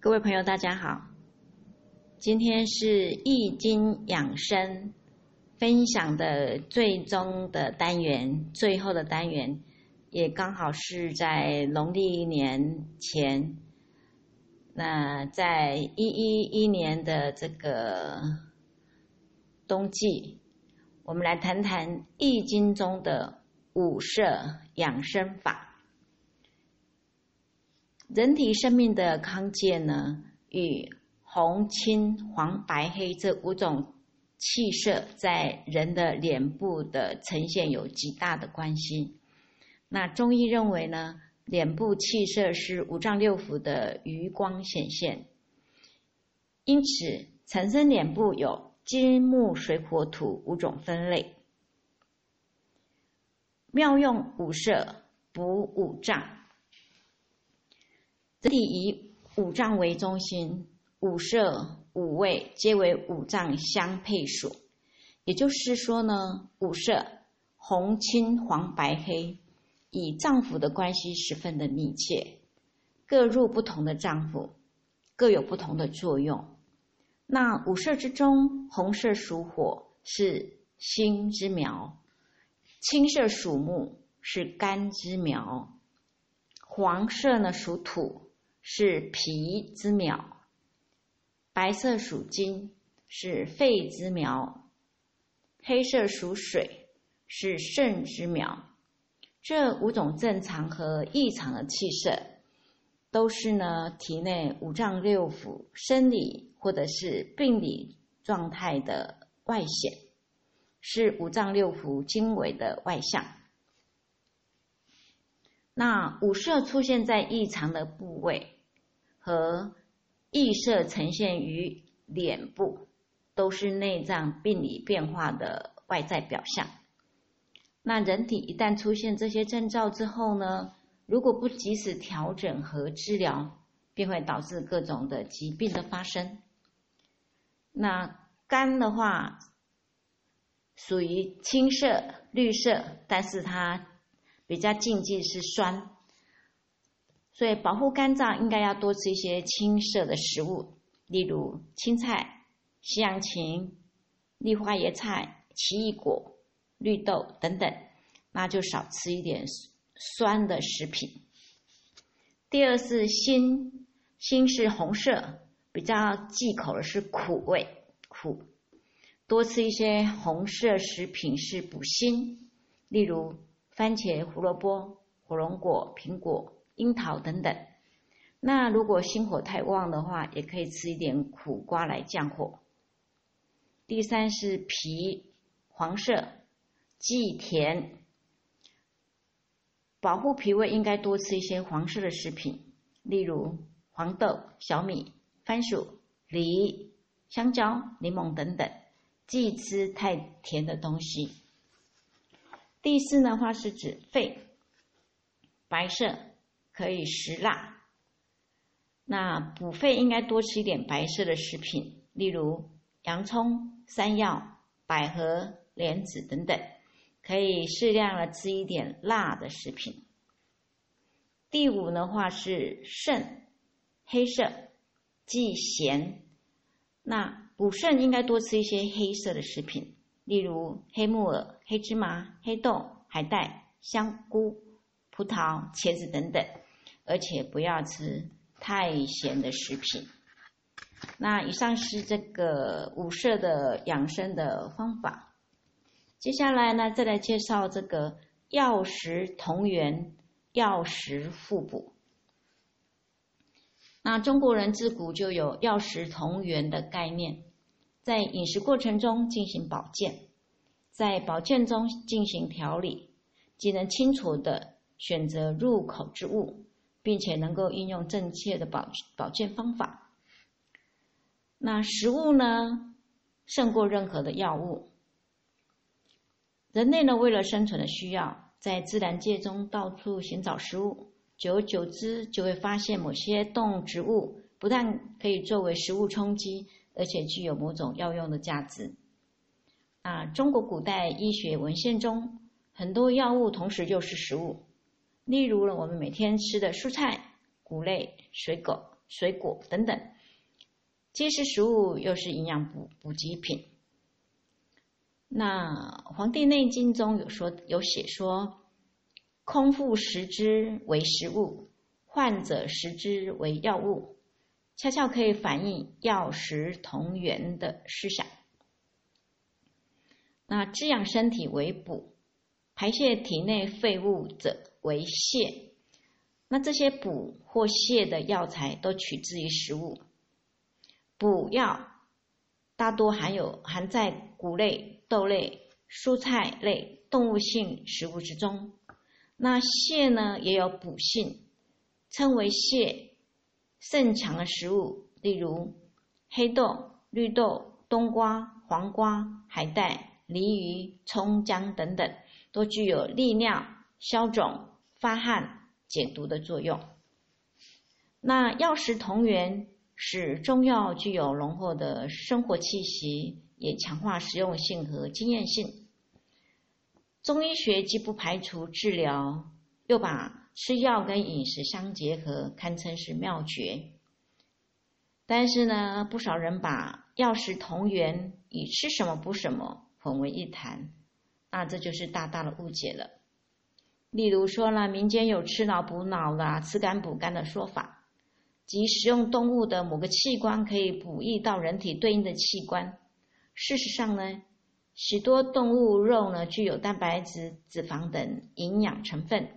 各位朋友，大家好。今天是易经养生分享的最终的单元，最后的单元，也刚好是在农历年前。那在一一一年的这个冬季，我们来谈谈易经中的五色养生法。人体生命的康健呢，与红、青、黄、白、黑这五种气色在人的脸部的呈现有极大的关系。那中医认为呢，脸部气色是五脏六腑的余光显现，因此产生脸部有金木水火土五种分类，妙用五色补五脏。人体以五脏为中心，五色、五味皆为五脏相配属。也就是说呢，五色红、青、黄、白、黑，与脏腑的关系十分的密切，各入不同的脏腑，各有不同的作用。那五色之中，红色属火，是心之苗；青色属木，是肝之苗；黄色呢属土。是脾之苗，白色属金，是肺之苗；黑色属水，是肾之苗。这五种正常和异常的气色，都是呢体内五脏六腑生理或者是病理状态的外显，是五脏六腑经纬的外象。那五色出现在异常的部位。和异色呈现于脸部，都是内脏病理变化的外在表象。那人体一旦出现这些征兆之后呢，如果不及时调整和治疗，便会导致各种的疾病的发生。那肝的话，属于青色、绿色，但是它比较禁忌是酸。所以，保护肝脏应该要多吃一些青色的食物，例如青菜、西洋芹、绿花椰菜、奇异果、绿豆等等，那就少吃一点酸的食品。第二是心，心是红色，比较忌口的是苦味，苦，多吃一些红色食品是补心，例如番茄、胡萝卜、火龙果、苹果。樱桃等等，那如果心火太旺的话，也可以吃一点苦瓜来降火。第三是脾，黄色，忌甜，保护脾胃应该多吃一些黄色的食品，例如黄豆、小米、番薯、梨、香蕉、柠檬等等，忌吃太甜的东西。第四的话是指肺，白色。可以食辣，那补肺应该多吃一点白色的食品，例如洋葱、山药、百合、莲子等等，可以适量的吃一点辣的食品。第五的话是肾，黑色，忌咸，那补肾应该多吃一些黑色的食品，例如黑木耳、黑芝麻、黑豆、海带、香菇、葡萄、茄子等等。而且不要吃太咸的食品。那以上是这个五色的养生的方法。接下来呢，再来介绍这个药食同源、药食互补。那中国人自古就有药食同源的概念，在饮食过程中进行保健，在保健中进行调理，既能清楚的选择入口之物。并且能够应用正确的保保健方法。那食物呢，胜过任何的药物。人类呢，为了生存的需要，在自然界中到处寻找食物，久而久之，就会发现某些动植物不但可以作为食物充饥，而且具有某种药用的价值。啊，中国古代医学文献中，很多药物同时就是食物。例如呢，我们每天吃的蔬菜、谷类、水果，水果等等，既是食物，又是营养补补给品。那《黄帝内经》中有说有写说，空腹食之为食物，患者食之为药物，恰恰可以反映药食同源的思想。那滋养身体为补，排泄体内废物者为泻。那这些补或泻的药材都取自于食物。补药大多含有含在谷类、豆类、蔬菜类、动物性食物之中。那泻呢，也有补性，称为泻肾强的食物，例如黑豆、绿豆、冬瓜、黄瓜、海带。鲤鱼、葱姜等等，都具有利尿、消肿、发汗、解毒的作用。那药食同源，使中药具有浓厚的生活气息，也强化实用性和经验性。中医学既不排除治疗，又把吃药跟饮食相结合，堪称是妙绝。但是呢，不少人把药食同源，与吃什么补什么。混为一谈，那这就是大大的误解了。例如说呢，民间有吃脑补脑啦、吃肝补肝的说法，即食用动物的某个器官可以补益到人体对应的器官。事实上呢，许多动物肉呢具有蛋白质、脂肪等营养成分，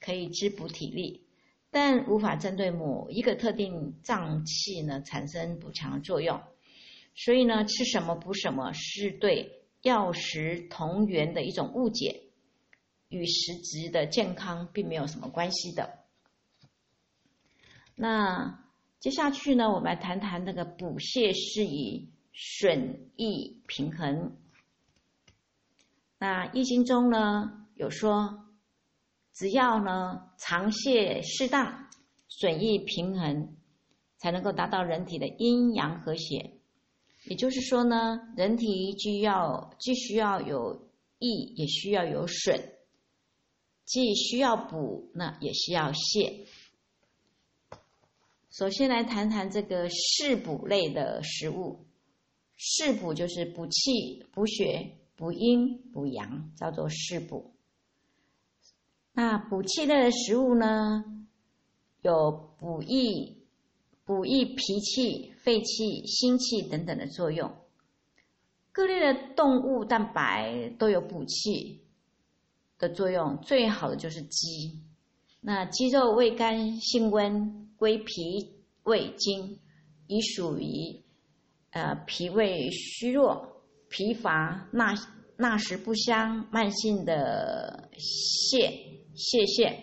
可以滋补体力，但无法针对某一个特定脏器呢产生补强的作用。所以呢，吃什么补什么是对。药食同源的一种误解，与实质的健康并没有什么关系的。那接下去呢，我们来谈谈那个补泻是以损益平衡。那易经中呢有说，只要呢长泻适当，损益平衡，才能够达到人体的阴阳和谐。也就是说呢，人体既要既需要有益，也需要有损；既需要补，那也需要泻。首先来谈谈这个食补类的食物。食补就是补气、补血、补阴、补阳，叫做食补。那补气类的食物呢，有补益。补益脾气、肺气、心气等等的作用。各类的动物蛋白都有补气的作用，最好的就是鸡。那鸡肉味甘性温，归脾胃经，已属于呃脾胃虚弱、疲乏、纳纳食不香、慢性的泻泻泻、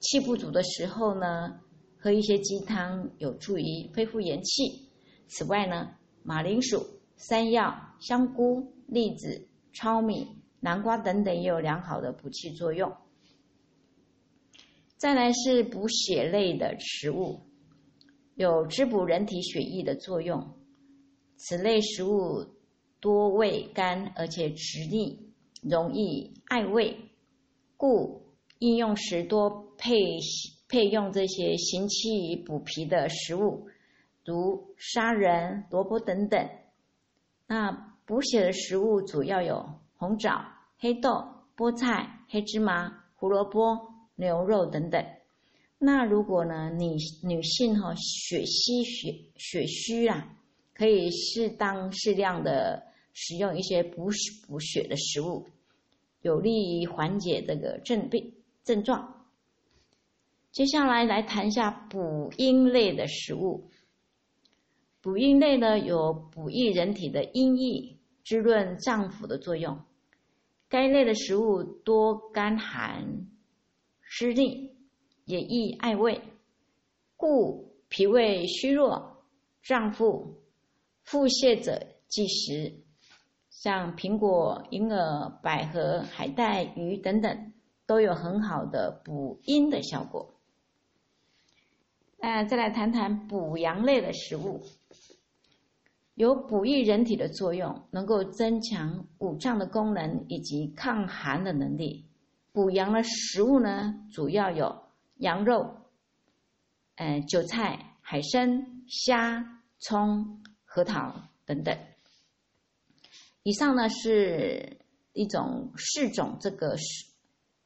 气不足的时候呢。喝一些鸡汤有助于恢复元气。此外呢，马铃薯、山药、香菇、栗子、糙米、南瓜等等也有良好的补气作用。再来是补血类的食物，有滋补人体血液的作用。此类食物多味甘，而且直腻，容易爱味，故应用时多配。配用这些行气补脾的食物，如砂仁、萝卜等等。那补血的食物主要有红枣、黑豆、菠菜、黑芝麻、胡萝卜、牛肉等等。那如果呢，女女性哈血虚血血虚啊，可以适当适量的食用一些补补血的食物，有利于缓解这个症病症状。接下来来谈一下补阴类的食物。补阴类呢，有补益人体的阴液、滋润脏腑的作用。该类的食物多甘寒、湿腻，也易爱胃，故脾胃虚弱、胀腹、腹泻者忌食。像苹果、银耳、百合、海带、鱼等等，都有很好的补阴的效果。那再来谈谈补阳类的食物，有补益人体的作用，能够增强五脏的功能以及抗寒的能力。补阳的食物呢，主要有羊肉、嗯韭菜、海。参、虾、葱、核桃等等。以上呢是一种四种这个食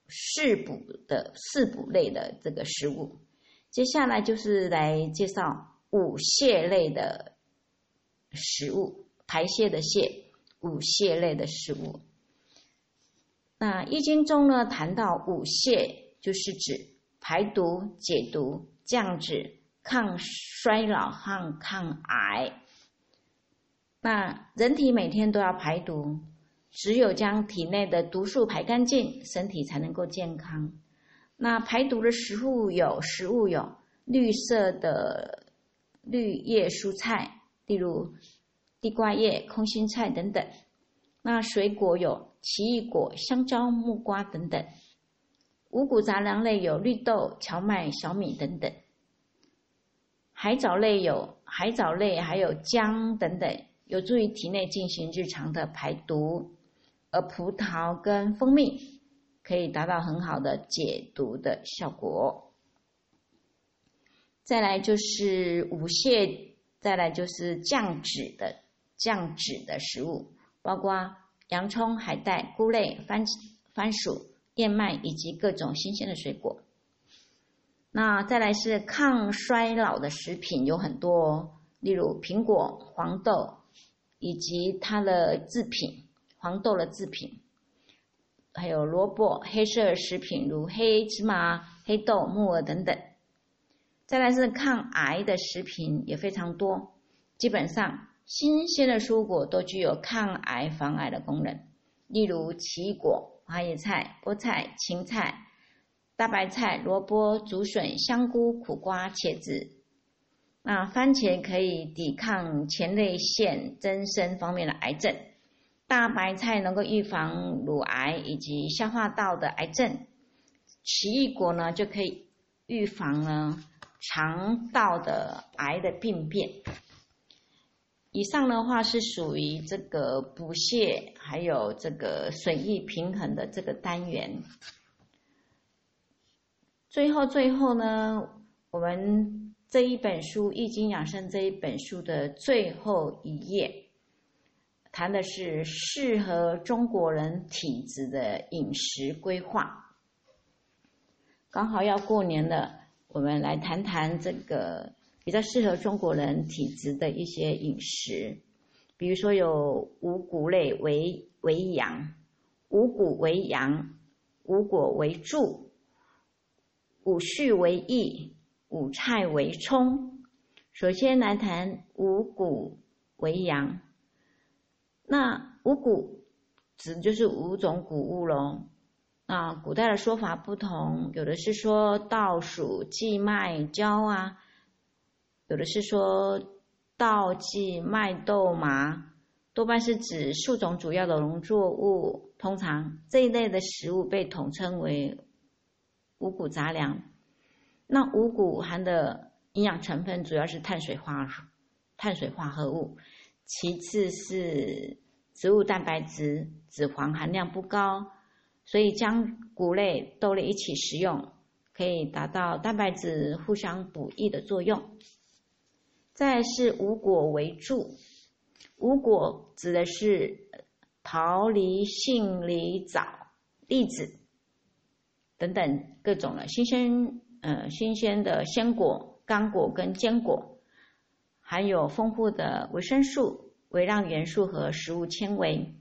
食补的食补类的这个食物。接下来就是来介绍五泻类的食物，排泄的泄，五泄类的食物。那《易经》中呢谈到五泄，就是指排毒、解毒、降脂、抗衰老和抗癌。那人体每天都要排毒，只有将体内的毒素排干净，身体才能够健康。那排毒的食物有食物有绿色的绿叶蔬菜，例如地瓜叶、空心菜等等。那水果有奇异果、香蕉、木瓜等等。五谷杂粮类有绿豆、荞麦、小米等等。海藻类有海藻类，还有姜等等，有助于体内进行日常的排毒。而葡萄跟蜂蜜可以达到很好的解毒的效果。再来就是五泻，再来就是降脂的降脂的食物。包括洋葱、海带、菇类、番番薯、燕麦以及各种新鲜的水果。那再来是抗衰老的食品有很多，哦例如苹果、黄豆以及它的制品，黄豆的制品，还有萝卜、黑色食品如黑芝麻、黑豆、木耳等等。再来是抗癌的食品也非常多，基本上。新鲜的蔬果都具有抗癌防癌的功能，例如奇异果、花椰菜、菠菜、芹菜、大白菜、萝卜、竹笋、香菇、苦瓜、茄子。那番茄可以抵抗前列腺增生方面的癌症，大白菜能够预防乳癌以及消化道的癌症，奇异果呢就可以预防呢肠道的癌的病变。以上的话是属于这个补泻，还有这个水益平衡的这个单元。最后，最后呢，我们这一本书《易经养生》这一本书的最后一页，谈的是适合中国人体质的饮食规划。刚好要过年了，我们来谈谈这个。比较适合中国人体质的一些饮食，比如说有五谷类为为阳，五谷为阳，五果为助，五畜为益，五菜为充。首先来谈五谷为阳，那五谷指就是五种谷物喽。那古代的说法不同，有的是说稻黍、稷、麦、椒啊。有的是说稻稷麦豆麻，多半是指数种主要的农作物。通常这一类的食物被统称为五谷杂粮。那五谷含的营养成分主要是碳水化碳水化合物，其次是植物蛋白质，脂肪含量不高，所以将谷类、豆类一起食用，可以达到蛋白质互相补益的作用。再是五果为助，五果指的是桃、梨、杏、梨、枣、栗子等等各种的新鲜呃新鲜的鲜果、干果跟坚果，含有丰富的维生素、微量元素和食物纤维，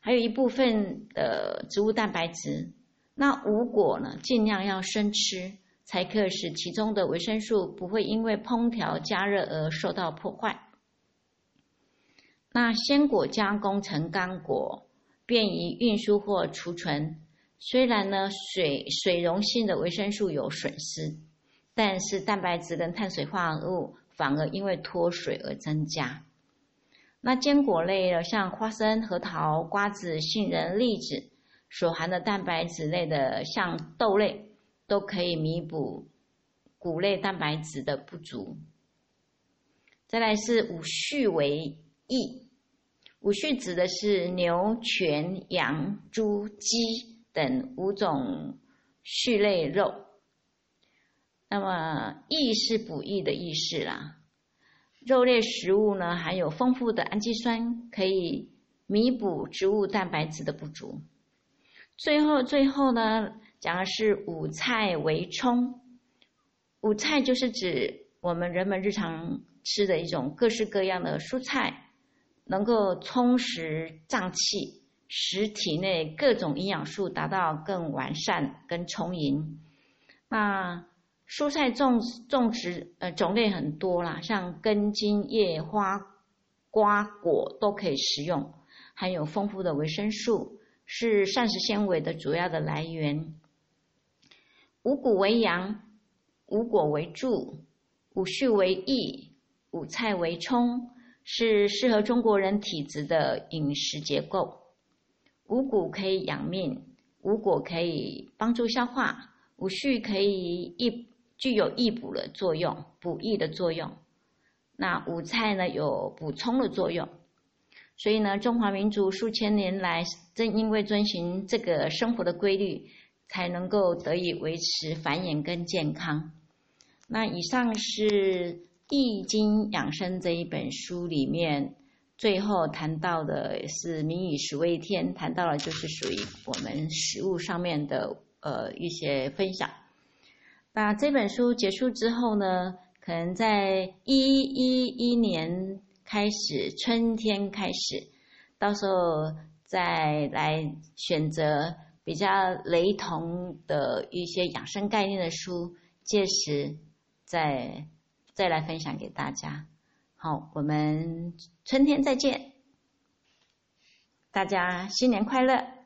还有一部分的植物蛋白质。那五果呢，尽量要生吃。才可使其中的维生素不会因为烹调加热而受到破坏。那鲜果加工成干果，便于运输或储存。虽然呢水水溶性的维生素有损失，但是蛋白质跟碳水化合物反而因为脱水而增加。那坚果类的，像花生、核桃、瓜子、杏仁、栗子，所含的蛋白质类的，像豆类。都可以弥补谷类蛋白质的不足。再来是五畜为益，五畜指的是牛、犬、羊、猪、鸡等五种畜类肉。那么益是补益的意思啦。肉类食物呢，含有丰富的氨基酸，可以弥补植物蛋白质的不足。最后，最后呢，讲的是五菜为充。五菜就是指我们人们日常吃的一种各式各样的蔬菜，能够充实脏器，使体内各种营养素达到更完善跟充盈。那蔬菜种种植呃种类很多啦，像根茎叶花瓜果都可以食用，含有丰富的维生素，是膳食纤维的主要的来源。五谷为阳，五果为助，五畜为益，五菜为充，是适合中国人体质的饮食结构。五谷可以养命，五果可以帮助消化，五畜可以益。具有益补的作用，补益的作用。那五菜呢，有补充的作用。所以呢，中华民族数千年来，正因为遵循这个生活的规律，才能够得以维持繁衍跟健康。那以上是《易经养生》这一本书里面最后谈到的是“民以食为天”，谈到了就是属于我们食物上面的呃一些分享。那这本书结束之后呢，可能在一一一年开始，春天开始，到时候再来选择比较雷同的一些养生概念的书，届时再再来分享给大家。好，我们春天再见，大家新年快乐。